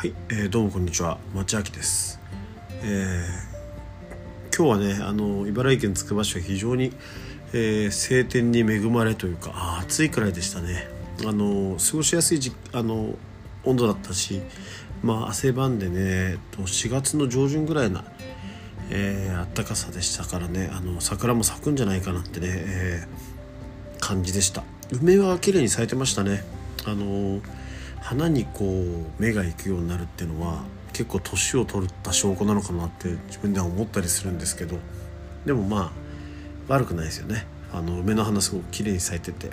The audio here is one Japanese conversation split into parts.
はい、えー、どうもこんにちは。町明です、えー、今日はねあの茨城県つくば市は非常に、えー、晴天に恵まれというか暑いくらいでしたね。あの過ごしやすいじあの温度だったしまあ汗ばんでね4月の上旬ぐらいな、えー、暖かさでしたからねあの桜も咲くんじゃないかなってね、えー、感じでした。梅は綺麗に咲いてましたね。あの花にこう目が行くようになるっていうのは結構年を取った証拠なのかなって自分では思ったりするんですけどでもまあ悪くないですよね。あの梅の花すごく綺麗に咲いてて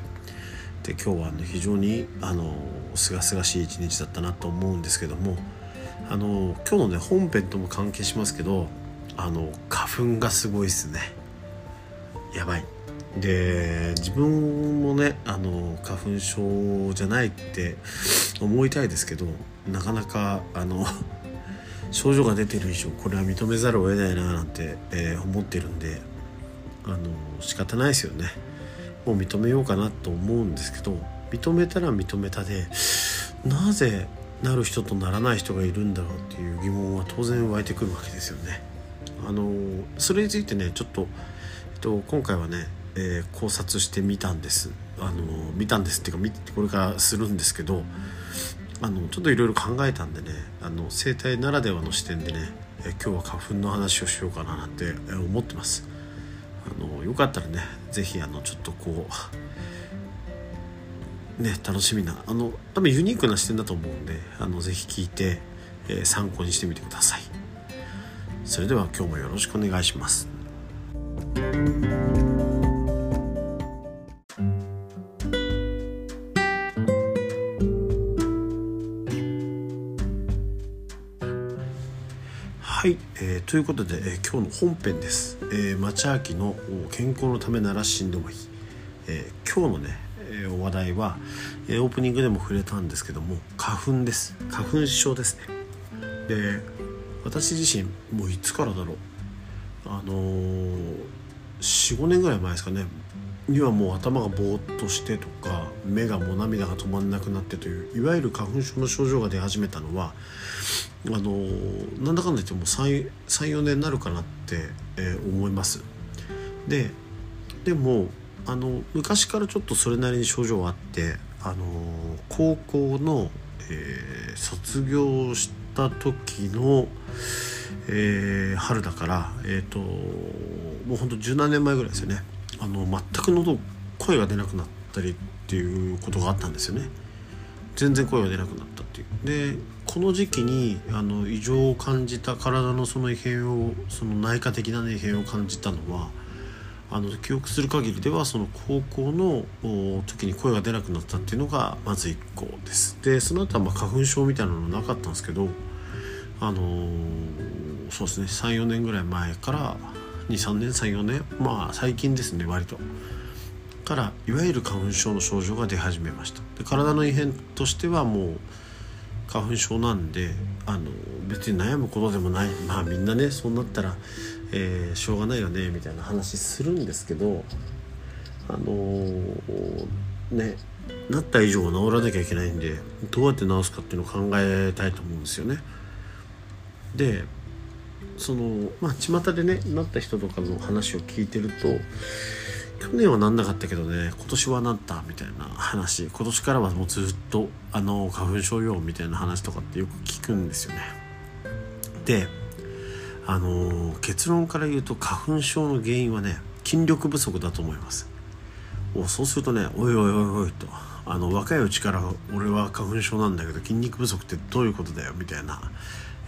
で今日は、ね、非常にあの清々しい一日だったなと思うんですけどもあの今日のね本編とも関係しますけどあの花粉がすごいですね。やばい。で自分もねあの花粉症じゃないって思いたいですけどなかなかあの 症状が出てる以上これは認めざるを得ないななんて、えー、思ってるんであの仕方ないですよねもう認めようかなと思うんですけど認めたら認めたでなぜなる人とならない人がいるんだろうっていう疑問は当然湧いてくるわけですよね。あのそれについてねちょっと、えっと、今回はねえー、考察してみたんですあの見たんですっていうかこれからするんですけどあのちょっといろいろ考えたんでねあの生態ならではの視点でね、え、今日は花粉の話をしようかななんて思ってます。あのよかったらね是非あのちょっとこうね楽しみなあの多分ユニークな視点だと思うんであのぜひ聞いて、えー、参考にしてみてください。それでは今日もよろしくお願いします。ということで、えー、今日の本編です、えー、町秋の健康のためなら死んでもいい、えー、今日のね、えー、お話題は、えー、オープニングでも触れたんですけども花粉です。花粉症ですね。で私自身もういつからだろう。あのー、45年ぐらい前ですかね。にはもう頭がぼーっとしてとか目がもう涙が止まんなくなってといういわゆる花粉症の症状が出始めたのはあのなんだかんだ言っても34年になるかなって、えー、思います。ででもあの昔からちょっとそれなりに症状はあってあの高校の、えー、卒業した時の、えー、春だから、えーと、もうほんと十何年前ぐらいですよね。あの全く喉声が出なくなったりっていうことがあったんですよね。全然声が出なくなった。ていう。でこの時期にあの異常を感じた体のその異変をその内科的な、ね、異変を感じたのはあの記憶する限りではその高校の時に声が出なくなったっていうのがまず1個です。でその後はま花粉症みたいなのなかったんですけどあのー、そうですね34年ぐらい前から23年34年まあ最近ですね割と。からいわゆる花粉症の症状が出始めました。で体の異変としてはもう花粉症なんであの別に悩むことでもないまあみんなねそうなったら、えー、しょうがないよねみたいな話するんですけどあのー、ねなった以上は治らなきゃいけないんでどうやって治すかっていうのを考えたいと思うんですよね。でそのまあ巷でねなった人とかの話を聞いてると去年はなんなかったけどね今年はなったみたいな話。今年からはもうずっとあの花粉症よみたいな話とかってよく聞くんですよね。であの結論から言うと花粉症の原因はね筋力不足だと思います。おそうするとねおいおいおいおいとあの若いうちから俺は花粉症なんだけど筋肉不足ってどういうことだよみたいな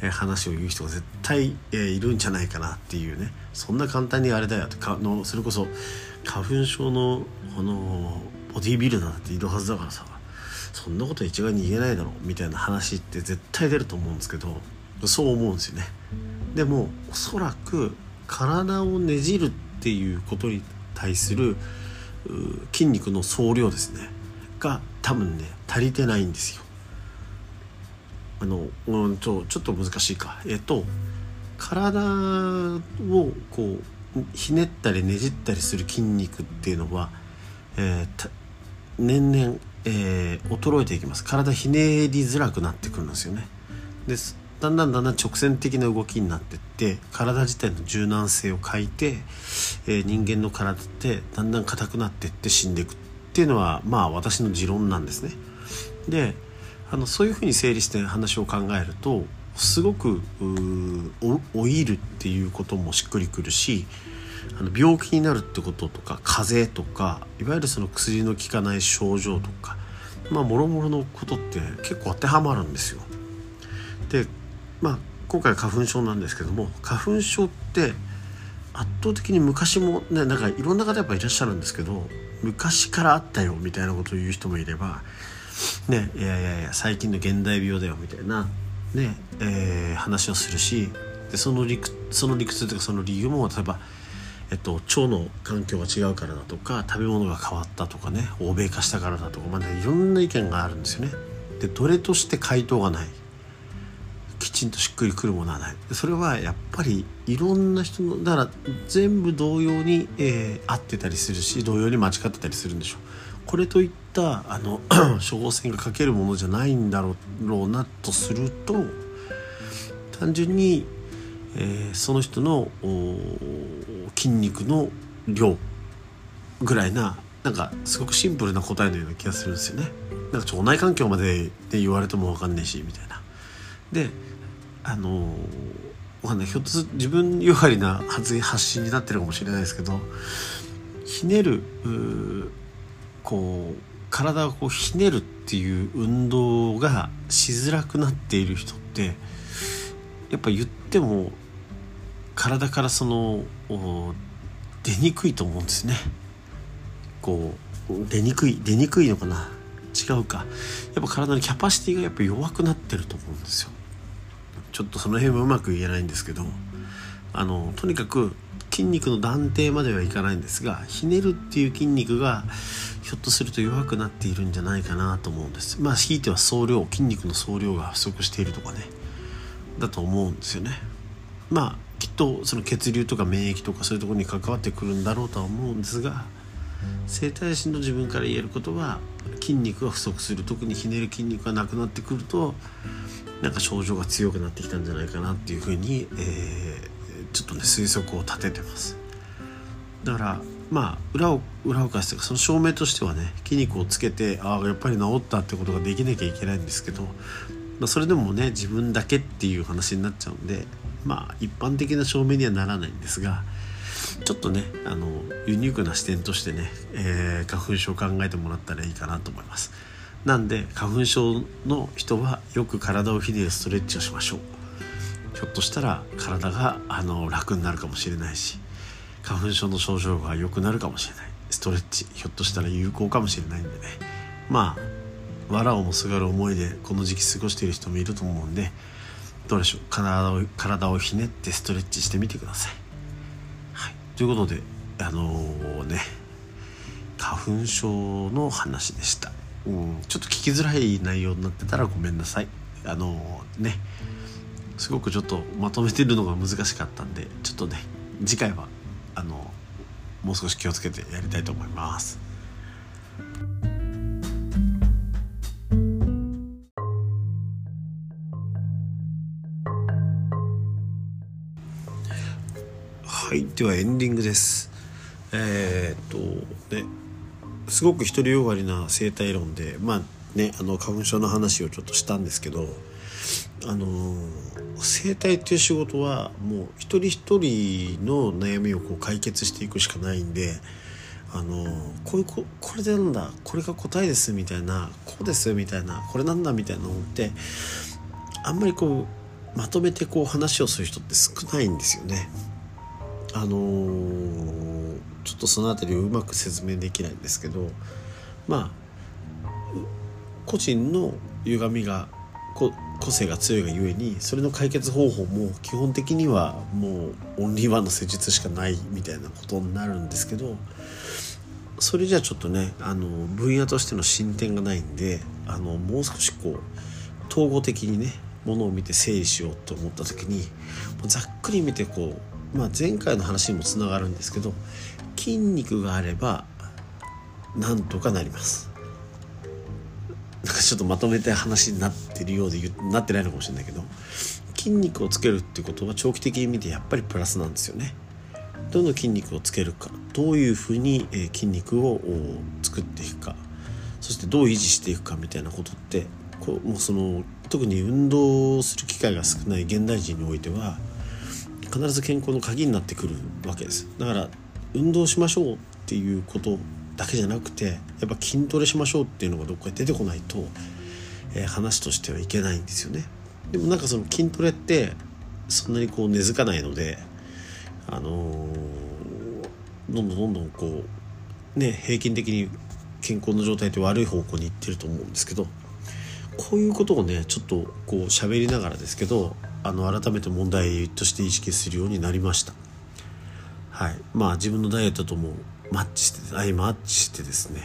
え話を言う人が絶対、え、いるんじゃないかなっていうね。そんな簡単にあれだよってかのそれこそ花粉症のこのボディービルダーっているはずだからさ。そんなこと一概に言えないだろうみたいな話って絶対出ると思うんですけどそう思うんですよね。でもおそらく体をねじるっていうことに対する筋肉の総量ですね。が多分ね足りてないんですよ。あの、うん、ちょちょっと難しいか。えっと体をこうひねったりねじったりする筋肉っていうのは、えー、年々、えー、衰えていきます。体ひねりづらくなってくるんですよね。でだんだんだんだん直線的な動きになっていって体自体の柔軟性を欠いて、えー、人間の体ってだんだん硬くなっていって死んでいくっていうのはまあ私の持論なんですね。であのそういうふうに整理して話を考えるとすごく老いるっていうこともしっくりくるしあの病気になるってこととか風邪とかいわゆるその薬の効かない症状とかまあもろもろのことって結構当てはまるんですよ。でまあ今回花粉症なんですけども花粉症って圧倒的に昔もねなんかいろんな方やっぱいらっしゃるんですけど昔からあったよみたいなことを言う人もいればねいやいやいや最近の現代病だよみたいなねえー、話をするしでその理屈その理屈というかその理由も例えば、えっと、腸の環境が違うからだとか食べ物が変わったとかね欧米化したからだとか、まあね、いろんな意見があるんですよね。でどれとして回答がない。きちんとしっくりくるものはない。それはやっぱりいろんな人のだから全部同様に、えー、合ってたりするし同様に間違ってたりするんでしょう。これといったあの 処方箋が書けるものじゃないんだろうなとすると単純に、えー、その人の筋肉の量ぐらいななんかすごくシンプルな答えのような気がするんですよね。なんか腸内環境までで言われても分かんねえしみたいな。であのわかんないひょっとす自分よがりな発言発信になってるかもしれないですけどひねるこう体をこうひねるっていう運動がしづらくなっている人ってやっぱ言っても体からその出にくいと思うんですね。こう出にくい出にくいのかな？違うかやっぱ体のキャパシティがやっぱ弱くなってると思うんですよ。ちょっとその辺はうまく言えないんですけどあのとにかく筋肉の断定まではいかないんですがひねるっていう筋肉がひょっとすると弱くなっているんじゃないかなと思うんです。まあひいては総量筋肉の総量が不足しているとかね。だと思うんですよね。まあきっとその血流とか免疫とかそういうところに関わってくるんだろうとは思うんですが生体師の自分から言えることは筋肉が不足する。特にひねる筋肉がなくなってくるとなんか症状が強くなってきたんじゃないかなっていうふうに、えー、ちょっとね推測を立ててますだからまあ裏を裏を返してその証明としてはね筋肉をつけてああやっぱり治ったってことができなきゃいけないんですけど、まあ、それでもね自分だけっていう話になっちゃうんでまあ一般的な証明にはならないんですがちょっとねあのユニークな視点としてね、えー、花粉症を考えてもらったらいいかなと思います。なんで花粉症の人はよく体をひねるストレッチをしましょうひょっとしたら体があの楽になるかもしれないし花粉症の症状が良くなるかもしれない。ストレッチひょっとしたら有効かもしれないんでね。まあ藁をもすがる思いでこの時期過ごしている人もいると思うんでどうでしょう。体を体をひねってストレッチしてみてください。はい、ということであのー、ね花粉症の話でした。うん、ちょっと聞きづらい内容になってたらごめんなさい。あのね。すごくちょっとまとめてるのが難しかったんでちょっとね次回はあのもう少し気をつけてやりたいと思います。はいではエンディングです。えー、っとねすごく独りよがりな生態論でまあねあの花粉症の話をちょっとしたんですけどあの生態っていう仕事はもう一人一人の悩みをこう解決していくしかないんであのこういうここれでなんだこれが答えですみたいなこうですみたいなこれなんだみたいなのってあんまりこうまとめてこう話をする人って少ないんですよね。あのちょっとその辺りをうまく説明できないんですけどまあ個人の歪みが個性が強いがゆえにそれの解決方法も基本的にはもうオンリーワンの施術しかないみたいなことになるんですけどそれじゃちょっとねあの分野としての進展がないんであのもう少しこう統合的にねものを見て整理しようと思った時にざっくり見てこう、まあ、前回の話にもつながるんですけど筋肉があればなんとかなります。なんかちょっとまとめた話になってるようでなってないのかもしれないけど筋肉をつけるっていうことは長期的に見てやっぱりプラスなんですよね。どの筋肉をつけるかどういうふうに筋肉を作っていくかそしてどう維持していくかみたいなことってこうもうその特に運動する機会が少ない現代人においては必ず健康の鍵になってくるわけですだから運動しましょうっていうことだけじゃなくてやっぱ筋トレしましょうっていうのがどっかで出てこないと、えー、話としてはいけないんですよね。でもなんかその筋トレってそんなにこう根付かないのであのー、どんどんどんどんこうね平均的に健康の状態って悪い方向にいってると思うんですけどこういうことをねちょっとこう喋りながらですけどあの改めて問題として意識するようになりました。はい。まあ自分のダイエットともマッチして相マッチしてですね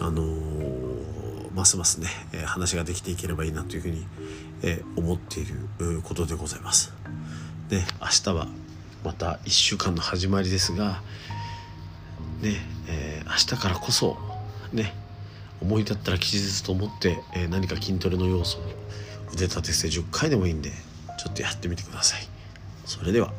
あのー、ますますね、え、話ができていければいいなというふうに、え、思っていることでございます。で明日はまた1週間の始まりですがねえー、明日からこそね思い立ったら吉日と思って、えー、何か筋トレの要素を腕立て伏せ10回でもいいんでちょっとやってみてください。それでは。